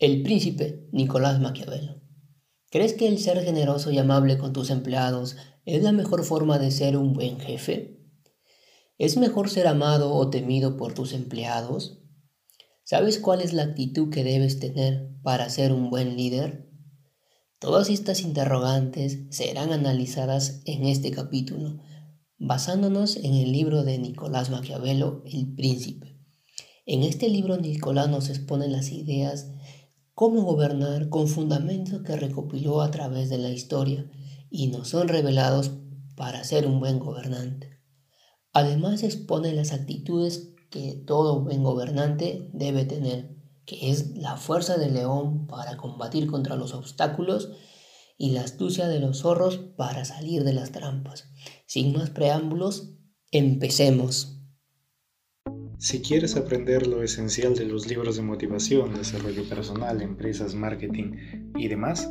El príncipe Nicolás Maquiavelo. ¿Crees que el ser generoso y amable con tus empleados es la mejor forma de ser un buen jefe? ¿Es mejor ser amado o temido por tus empleados? ¿Sabes cuál es la actitud que debes tener para ser un buen líder? Todas estas interrogantes serán analizadas en este capítulo, basándonos en el libro de Nicolás Maquiavelo, El Príncipe. En este libro Nicolás nos expone las ideas cómo gobernar con fundamentos que recopiló a través de la historia y nos son revelados para ser un buen gobernante. Además expone las actitudes que todo buen gobernante debe tener, que es la fuerza del león para combatir contra los obstáculos y la astucia de los zorros para salir de las trampas. Sin más preámbulos, empecemos. Si quieres aprender lo esencial de los libros de motivación, desarrollo personal, empresas, marketing y demás,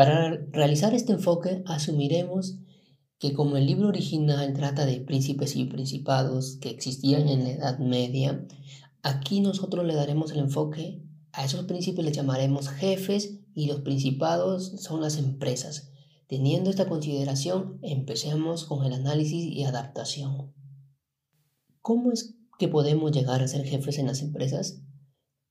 Para realizar este enfoque asumiremos que como el libro original trata de príncipes y principados que existían en la Edad Media, aquí nosotros le daremos el enfoque a esos príncipes les llamaremos jefes y los principados son las empresas. Teniendo esta consideración, empecemos con el análisis y adaptación. ¿Cómo es que podemos llegar a ser jefes en las empresas?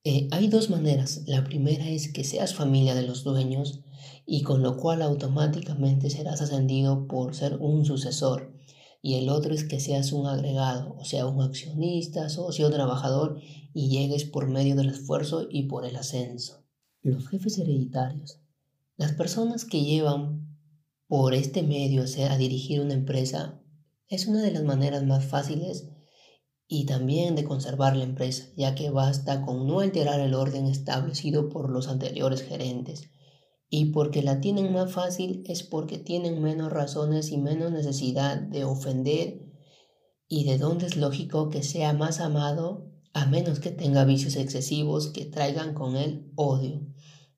Eh, hay dos maneras. La primera es que seas familia de los dueños y con lo cual automáticamente serás ascendido por ser un sucesor. Y el otro es que seas un agregado, o sea, un accionista, socio, trabajador y llegues por medio del esfuerzo y por el ascenso. Los jefes hereditarios. Las personas que llevan por este medio a dirigir una empresa es una de las maneras más fáciles y también de conservar la empresa, ya que basta con no alterar el orden establecido por los anteriores gerentes. Y porque la tienen más fácil es porque tienen menos razones y menos necesidad de ofender y de donde es lógico que sea más amado a menos que tenga vicios excesivos que traigan con él odio.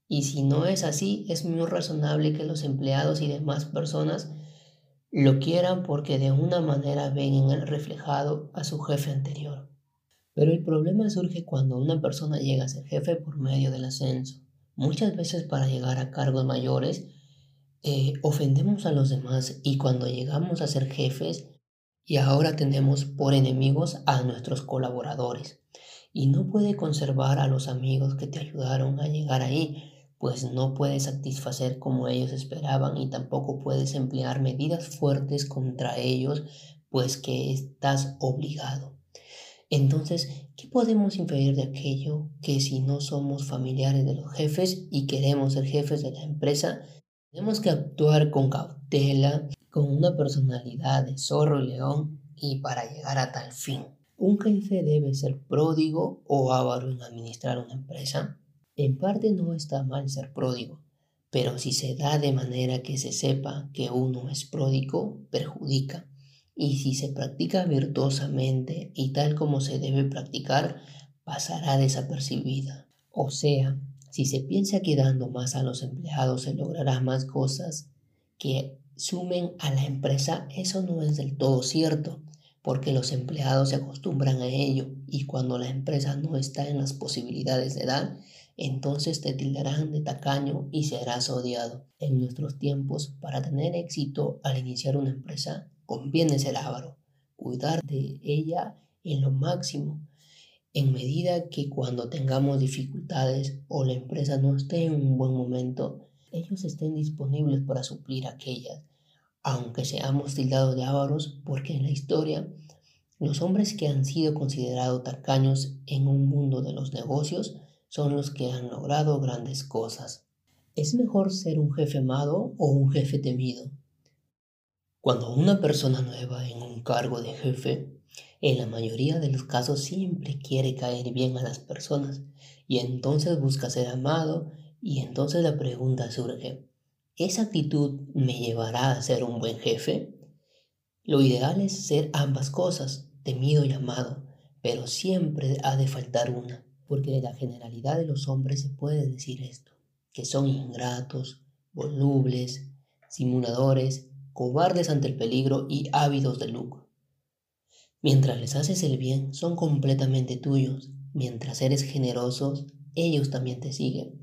Y si no es así, es muy razonable que los empleados y demás personas lo quieran porque de una manera ven en él reflejado a su jefe anterior. Pero el problema surge cuando una persona llega a ser jefe por medio del ascenso. Muchas veces para llegar a cargos mayores eh, ofendemos a los demás y cuando llegamos a ser jefes y ahora tenemos por enemigos a nuestros colaboradores y no puede conservar a los amigos que te ayudaron a llegar ahí pues no puedes satisfacer como ellos esperaban y tampoco puedes emplear medidas fuertes contra ellos, pues que estás obligado. Entonces, ¿qué podemos inferir de aquello que si no somos familiares de los jefes y queremos ser jefes de la empresa, tenemos que actuar con cautela, con una personalidad de zorro y león y para llegar a tal fin? ¿Un jefe debe ser pródigo o avaro en administrar una empresa? En parte no está mal ser pródigo, pero si se da de manera que se sepa que uno es pródigo, perjudica. Y si se practica virtuosamente y tal como se debe practicar, pasará desapercibida. O sea, si se piensa que dando más a los empleados se logrará más cosas que sumen a la empresa, eso no es del todo cierto, porque los empleados se acostumbran a ello y cuando la empresa no está en las posibilidades de dar, entonces te tildarán de tacaño y serás odiado. En nuestros tiempos, para tener éxito al iniciar una empresa, conviene ser avaro, cuidar de ella en lo máximo, en medida que cuando tengamos dificultades o la empresa no esté en un buen momento, ellos estén disponibles para suplir aquellas, aunque seamos tildados de ávaros, porque en la historia los hombres que han sido considerados tacaños en un mundo de los negocios son los que han logrado grandes cosas. ¿Es mejor ser un jefe amado o un jefe temido? Cuando una persona nueva en un cargo de jefe, en la mayoría de los casos siempre quiere caer bien a las personas y entonces busca ser amado Y entonces la pregunta surge, ¿esa actitud me llevará a ser un buen jefe? Lo ideal es ser ambas cosas, temido y amado, pero siempre ha de faltar una, porque de la generalidad de los hombres se puede decir esto, que son ingratos, volubles, simuladores, cobardes ante el peligro y ávidos de lucro. Mientras les haces el bien, son completamente tuyos. Mientras eres generosos, ellos también te siguen.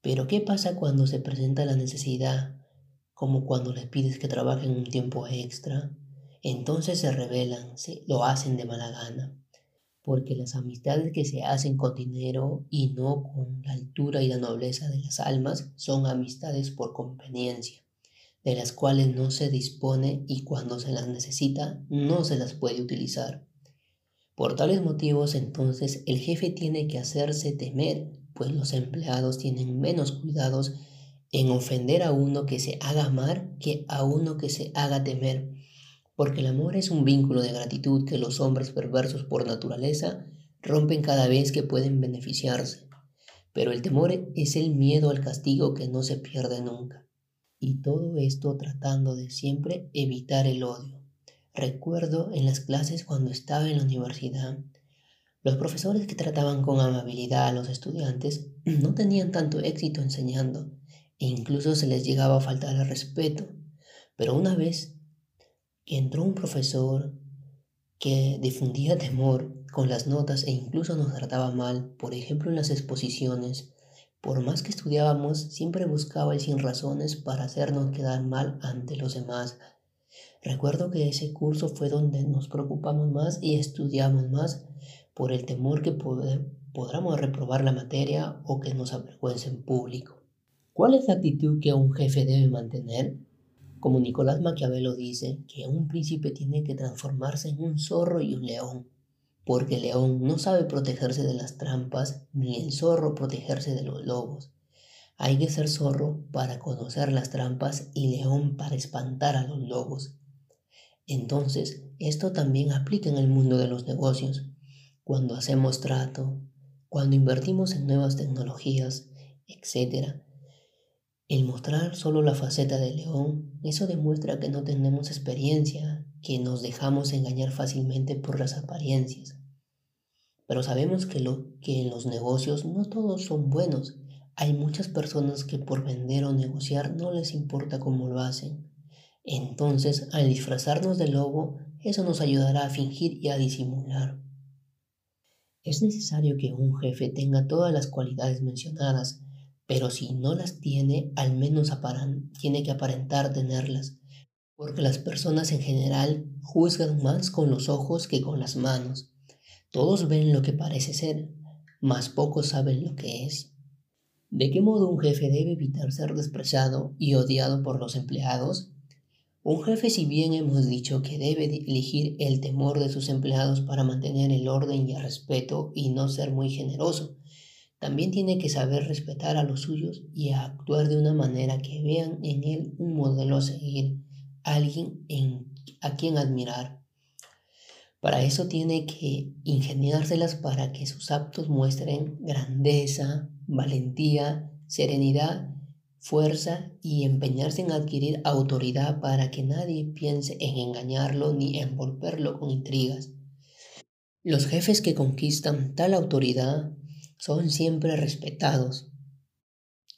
Pero ¿qué pasa cuando se presenta la necesidad? Como cuando les pides que trabajen un tiempo extra. Entonces se rebelan, se, lo hacen de mala gana. Porque las amistades que se hacen con dinero y no con la altura y la nobleza de las almas son amistades por conveniencia de las cuales no se dispone y cuando se las necesita no se las puede utilizar. Por tales motivos entonces el jefe tiene que hacerse temer, pues los empleados tienen menos cuidados en ofender a uno que se haga amar que a uno que se haga temer, porque el amor es un vínculo de gratitud que los hombres perversos por naturaleza rompen cada vez que pueden beneficiarse, pero el temor es el miedo al castigo que no se pierde nunca. Y todo esto tratando de siempre evitar el odio. Recuerdo en las clases cuando estaba en la universidad, los profesores que trataban con amabilidad a los estudiantes no tenían tanto éxito enseñando e incluso se les llegaba a faltar el respeto. Pero una vez entró un profesor que difundía temor con las notas e incluso nos trataba mal, por ejemplo en las exposiciones, por más que estudiábamos, siempre buscaba el sin razones para hacernos quedar mal ante los demás. Recuerdo que ese curso fue donde nos preocupamos más y estudiamos más por el temor que podamos reprobar la materia o que nos avergüence en público. ¿Cuál es la actitud que un jefe debe mantener? Como Nicolás Maquiavelo dice, que un príncipe tiene que transformarse en un zorro y un león porque el león no sabe protegerse de las trampas, ni el zorro protegerse de los lobos. Hay que ser zorro para conocer las trampas y león para espantar a los lobos. Entonces, esto también aplica en el mundo de los negocios. Cuando hacemos trato, cuando invertimos en nuevas tecnologías, etc. El mostrar solo la faceta del león, eso demuestra que no tenemos experiencia, que nos dejamos engañar fácilmente por las apariencias. Pero sabemos que, lo, que en los negocios no todos son buenos. Hay muchas personas que por vender o negociar no les importa cómo lo hacen. Entonces, al disfrazarnos de lobo, eso nos ayudará a fingir y a disimular. Es necesario que un jefe tenga todas las cualidades mencionadas, pero si no las tiene, al menos tiene que aparentar tenerlas, porque las personas en general juzgan más con los ojos que con las manos. Todos ven lo que parece ser, mas pocos saben lo que es. ¿De qué modo un jefe debe evitar ser despreciado y odiado por los empleados? Un jefe, si bien hemos dicho que debe elegir el temor de sus empleados para mantener el orden y el respeto y no ser muy generoso, también tiene que saber respetar a los suyos y actuar de una manera que vean en él un modelo a seguir, alguien en, a quien admirar. Para eso tiene que ingeniárselas para que sus actos muestren grandeza, valentía, serenidad, fuerza y empeñarse en adquirir autoridad para que nadie piense en engañarlo ni envolverlo con intrigas. Los jefes que conquistan tal autoridad son siempre respetados.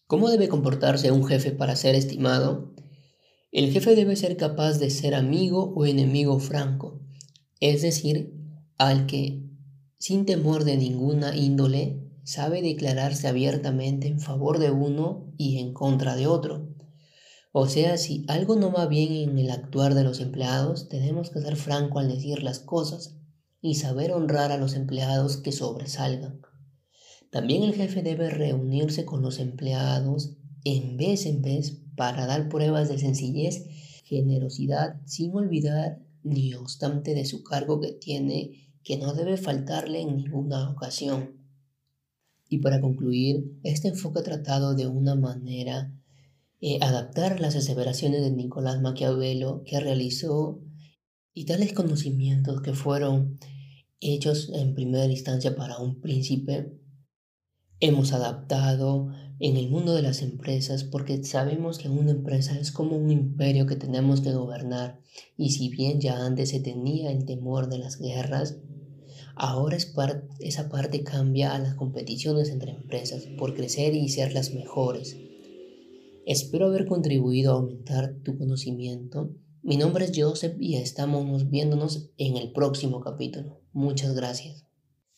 ¿Cómo debe comportarse un jefe para ser estimado? El jefe debe ser capaz de ser amigo o enemigo franco es decir, al que, sin temor de ninguna índole, sabe declararse abiertamente en favor de uno y en contra de otro. O sea, si algo no va bien en el actuar de los empleados, tenemos que ser franco al decir las cosas y saber honrar a los empleados que sobresalgan. También el jefe debe reunirse con los empleados en vez en vez para dar pruebas de sencillez, generosidad, sin olvidar ni obstante de su cargo que tiene que no debe faltarle en ninguna ocasión. Y para concluir, este enfoque tratado de una manera eh, adaptar las aseveraciones de Nicolás Maquiavelo que realizó y tales conocimientos que fueron hechos en primera instancia para un príncipe, hemos adaptado en el mundo de las empresas porque sabemos que una empresa es como un imperio que tenemos que gobernar y si bien ya antes se tenía el temor de las guerras, ahora esa parte cambia a las competiciones entre empresas por crecer y ser las mejores. Espero haber contribuido a aumentar tu conocimiento. Mi nombre es Joseph y estamos viéndonos en el próximo capítulo. Muchas gracias.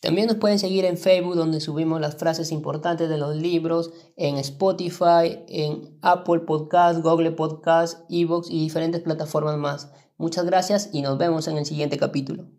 También nos pueden seguir en Facebook donde subimos las frases importantes de los libros, en Spotify, en Apple Podcast, Google Podcast, Evox y diferentes plataformas más. Muchas gracias y nos vemos en el siguiente capítulo.